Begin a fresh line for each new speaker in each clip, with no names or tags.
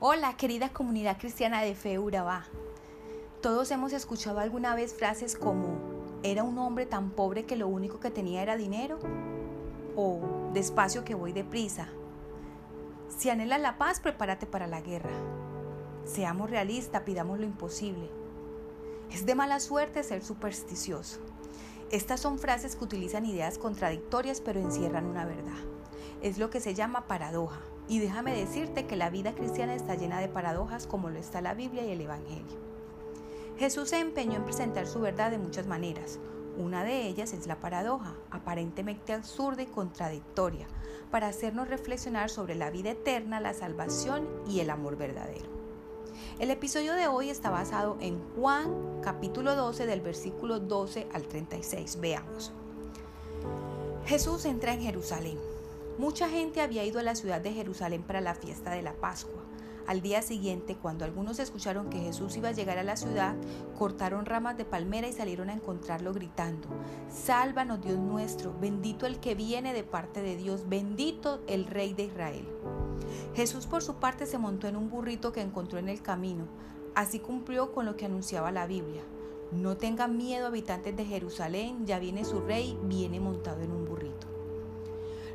Hola, querida comunidad cristiana de Fe Urabá. Todos hemos escuchado alguna vez frases como ¿era un hombre tan pobre que lo único que tenía era dinero? O despacio que voy deprisa. Si anhelas la paz, prepárate para la guerra. Seamos realistas, pidamos lo imposible. Es de mala suerte ser supersticioso. Estas son frases que utilizan ideas contradictorias pero encierran una verdad. Es lo que se llama paradoja. Y déjame decirte que la vida cristiana está llena de paradojas como lo está la Biblia y el Evangelio. Jesús se empeñó en presentar su verdad de muchas maneras. Una de ellas es la paradoja, aparentemente absurda y contradictoria, para hacernos reflexionar sobre la vida eterna, la salvación y el amor verdadero. El episodio de hoy está basado en Juan capítulo 12 del versículo 12 al 36. Veamos. Jesús entra en Jerusalén. Mucha gente había ido a la ciudad de Jerusalén para la fiesta de la Pascua. Al día siguiente, cuando algunos escucharon que Jesús iba a llegar a la ciudad, cortaron ramas de palmera y salieron a encontrarlo gritando, Sálvanos Dios nuestro, bendito el que viene de parte de Dios, bendito el Rey de Israel. Jesús por su parte se montó en un burrito que encontró en el camino. Así cumplió con lo que anunciaba la Biblia. No tengan miedo habitantes de Jerusalén, ya viene su rey, viene montado en un.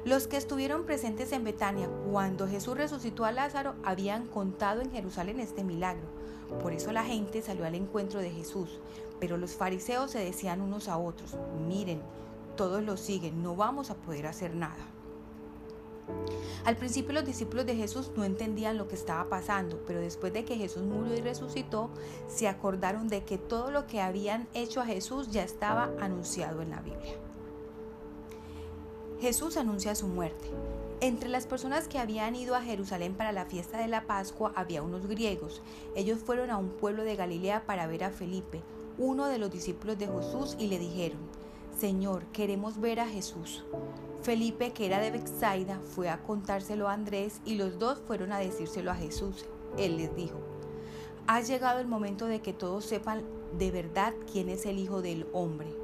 Los que estuvieron presentes en Betania cuando Jesús resucitó a Lázaro habían contado en Jerusalén este milagro. Por eso la gente salió al encuentro de Jesús. Pero los fariseos se decían unos a otros, miren, todos lo siguen, no vamos a poder hacer nada. Al principio los discípulos de Jesús no entendían lo que estaba pasando, pero después de que Jesús murió y resucitó, se acordaron de que todo lo que habían hecho a Jesús ya estaba anunciado en la Biblia. Jesús anuncia su muerte. Entre las personas que habían ido a Jerusalén para la fiesta de la Pascua había unos griegos. Ellos fueron a un pueblo de Galilea para ver a Felipe, uno de los discípulos de Jesús, y le dijeron, Señor, queremos ver a Jesús. Felipe, que era de Bexaida, fue a contárselo a Andrés y los dos fueron a decírselo a Jesús. Él les dijo, ha llegado el momento de que todos sepan de verdad quién es el Hijo del Hombre.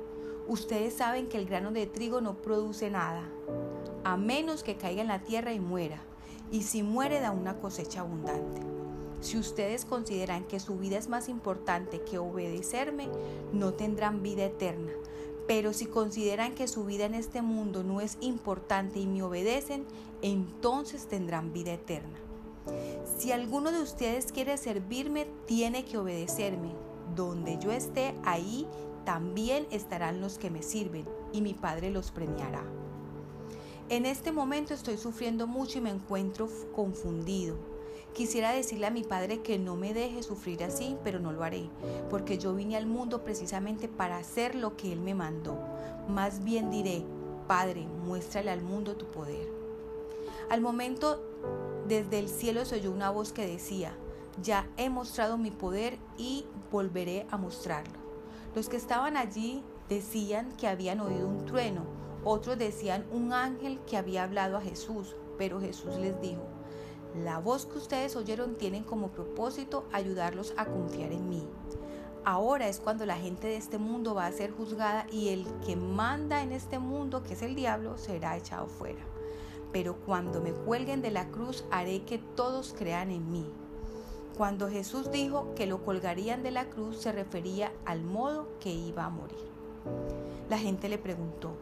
Ustedes saben que el grano de trigo no produce nada, a menos que caiga en la tierra y muera, y si muere da una cosecha abundante. Si ustedes consideran que su vida es más importante que obedecerme, no tendrán vida eterna. Pero si consideran que su vida en este mundo no es importante y me obedecen, entonces tendrán vida eterna. Si alguno de ustedes quiere servirme, tiene que obedecerme. Donde yo esté, ahí también estarán los que me sirven y mi Padre los premiará. En este momento estoy sufriendo mucho y me encuentro confundido. Quisiera decirle a mi Padre que no me deje sufrir así, pero no lo haré, porque yo vine al mundo precisamente para hacer lo que Él me mandó. Más bien diré, Padre, muéstrale al mundo tu poder. Al momento, desde el cielo se oyó una voz que decía, ya he mostrado mi poder y volveré a mostrarlo. Los que estaban allí decían que habían oído un trueno, otros decían un ángel que había hablado a Jesús, pero Jesús les dijo, la voz que ustedes oyeron tiene como propósito ayudarlos a confiar en mí. Ahora es cuando la gente de este mundo va a ser juzgada y el que manda en este mundo, que es el diablo, será echado fuera. Pero cuando me cuelguen de la cruz haré que todos crean en mí. Cuando Jesús dijo que lo colgarían de la cruz se refería al modo que iba a morir. La gente le preguntó,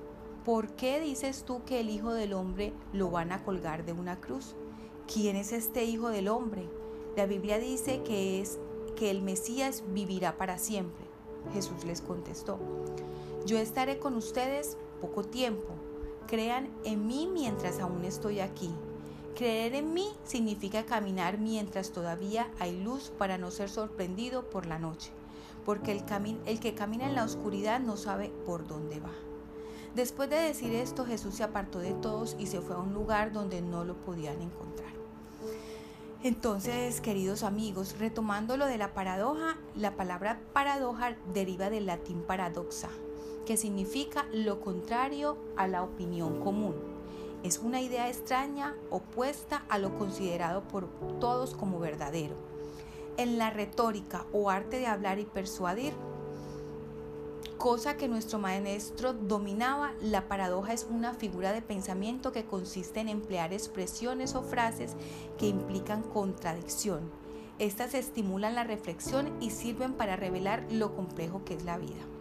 ¿por qué dices tú que el Hijo del Hombre lo van a colgar de una cruz? ¿Quién es este Hijo del Hombre? La Biblia dice que es que el Mesías vivirá para siempre. Jesús les contestó, yo estaré con ustedes poco tiempo. Crean en mí mientras aún estoy aquí. Creer en mí significa caminar mientras todavía hay luz para no ser sorprendido por la noche, porque el, el que camina en la oscuridad no sabe por dónde va. Después de decir esto, Jesús se apartó de todos y se fue a un lugar donde no lo podían encontrar. Entonces, queridos amigos, retomando lo de la paradoja, la palabra paradoja deriva del latín paradoxa, que significa lo contrario a la opinión común. Es una idea extraña, opuesta a lo considerado por todos como verdadero. En la retórica o arte de hablar y persuadir, cosa que nuestro maestro dominaba, la paradoja es una figura de pensamiento que consiste en emplear expresiones o frases que implican contradicción. Estas estimulan la reflexión y sirven para revelar lo complejo que es la vida.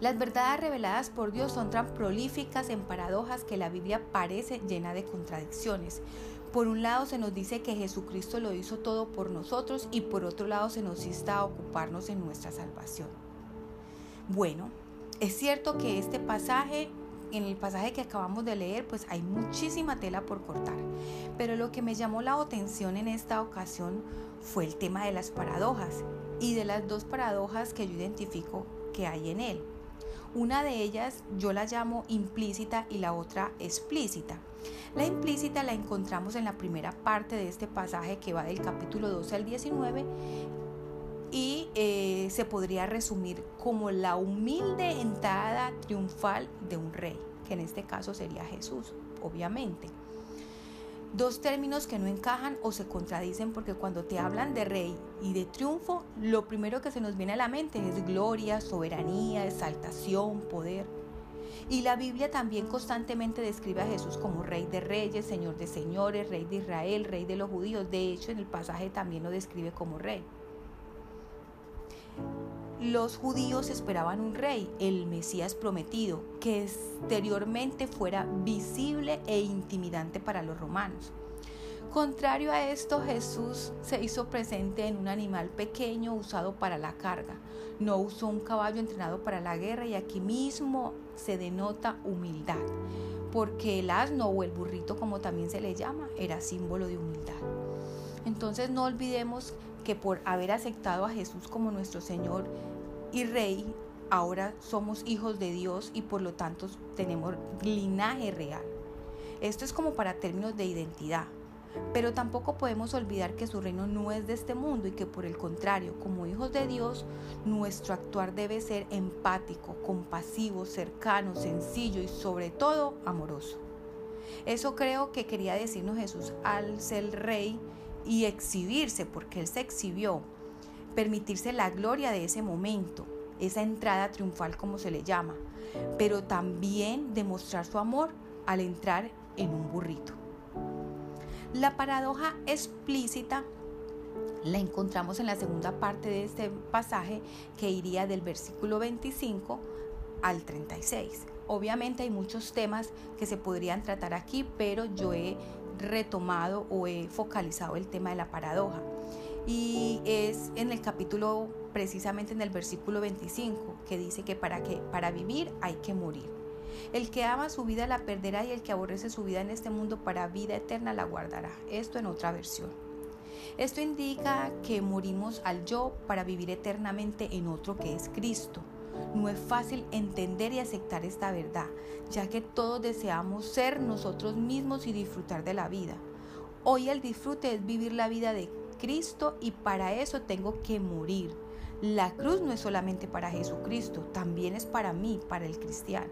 Las verdades reveladas por Dios son tan prolíficas en paradojas que la Biblia parece llena de contradicciones. Por un lado se nos dice que Jesucristo lo hizo todo por nosotros y por otro lado se nos insta a ocuparnos en nuestra salvación. Bueno, es cierto que este pasaje, en el pasaje que acabamos de leer, pues hay muchísima tela por cortar. Pero lo que me llamó la atención en esta ocasión fue el tema de las paradojas y de las dos paradojas que yo identifico que hay en él. Una de ellas yo la llamo implícita y la otra explícita. La implícita la encontramos en la primera parte de este pasaje que va del capítulo 12 al 19 y eh, se podría resumir como la humilde entrada triunfal de un rey, que en este caso sería Jesús, obviamente. Dos términos que no encajan o se contradicen porque cuando te hablan de rey y de triunfo, lo primero que se nos viene a la mente es gloria, soberanía, exaltación, poder. Y la Biblia también constantemente describe a Jesús como rey de reyes, señor de señores, rey de Israel, rey de los judíos. De hecho, en el pasaje también lo describe como rey los judíos esperaban un rey, el Mesías prometido, que exteriormente fuera visible e intimidante para los romanos. Contrario a esto, Jesús se hizo presente en un animal pequeño usado para la carga. No usó un caballo entrenado para la guerra y aquí mismo se denota humildad, porque el asno o el burrito, como también se le llama, era símbolo de humildad. Entonces no olvidemos que por haber aceptado a Jesús como nuestro Señor y Rey, ahora somos hijos de Dios y por lo tanto tenemos linaje real. Esto es como para términos de identidad. Pero tampoco podemos olvidar que su reino no es de este mundo y que por el contrario, como hijos de Dios, nuestro actuar debe ser empático, compasivo, cercano, sencillo y sobre todo amoroso. Eso creo que quería decirnos Jesús al ser rey y exhibirse, porque Él se exhibió, permitirse la gloria de ese momento, esa entrada triunfal como se le llama, pero también demostrar su amor al entrar en un burrito. La paradoja explícita la encontramos en la segunda parte de este pasaje que iría del versículo 25 al 36. Obviamente hay muchos temas que se podrían tratar aquí, pero yo he retomado o he focalizado el tema de la paradoja. Y es en el capítulo, precisamente en el versículo 25, que dice que para, que para vivir hay que morir. El que ama su vida la perderá y el que aborrece su vida en este mundo para vida eterna la guardará. Esto en otra versión. Esto indica que morimos al yo para vivir eternamente en otro que es Cristo. No es fácil entender y aceptar esta verdad, ya que todos deseamos ser nosotros mismos y disfrutar de la vida. Hoy el disfrute es vivir la vida de Cristo y para eso tengo que morir. La cruz no es solamente para Jesucristo, también es para mí, para el cristiano.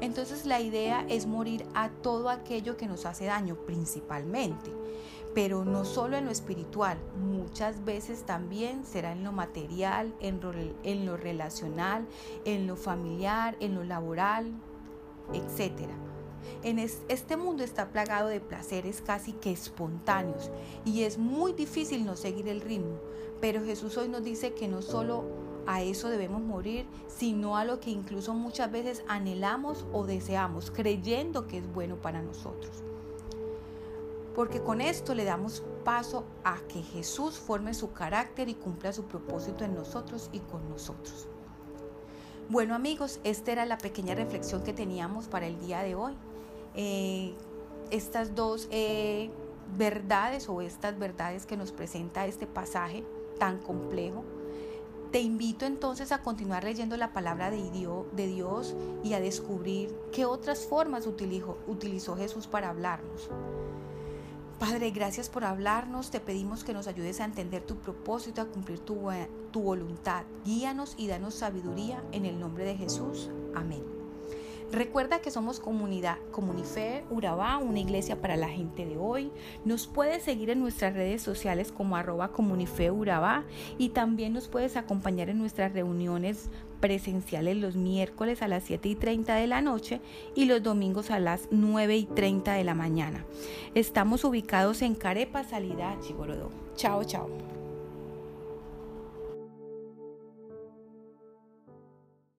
Entonces la idea es morir a todo aquello que nos hace daño principalmente pero no solo en lo espiritual, muchas veces también será en lo material, en lo, relacional, en lo familiar, en lo laboral, etc. En este mundo está plagado de placeres casi que espontáneos y es muy difícil no seguir el ritmo, pero Jesús hoy nos dice que no solo a eso debemos morir, sino a lo que incluso muchas veces anhelamos o deseamos, creyendo que es bueno para nosotros porque con esto le damos paso a que Jesús forme su carácter y cumpla su propósito en nosotros y con nosotros. Bueno amigos, esta era la pequeña reflexión que teníamos para el día de hoy. Eh, estas dos eh, verdades o estas verdades que nos presenta este pasaje tan complejo, te invito entonces a continuar leyendo la palabra de Dios y a descubrir qué otras formas utilizó, utilizó Jesús para hablarnos. Padre, gracias por hablarnos. Te pedimos que nos ayudes a entender tu propósito, a cumplir tu, tu voluntad. Guíanos y danos sabiduría en el nombre de Jesús. Amén. Recuerda que somos comunidad Comunife Urabá, una iglesia para la gente de hoy. Nos puedes seguir en nuestras redes sociales como arroba Comunife Urabá y también nos puedes acompañar en nuestras reuniones presenciales los miércoles a las 7 y 30 de la noche y los domingos a las 9 y 30 de la mañana. Estamos ubicados en Carepa, Salida, Chigorodó. Chao, chao.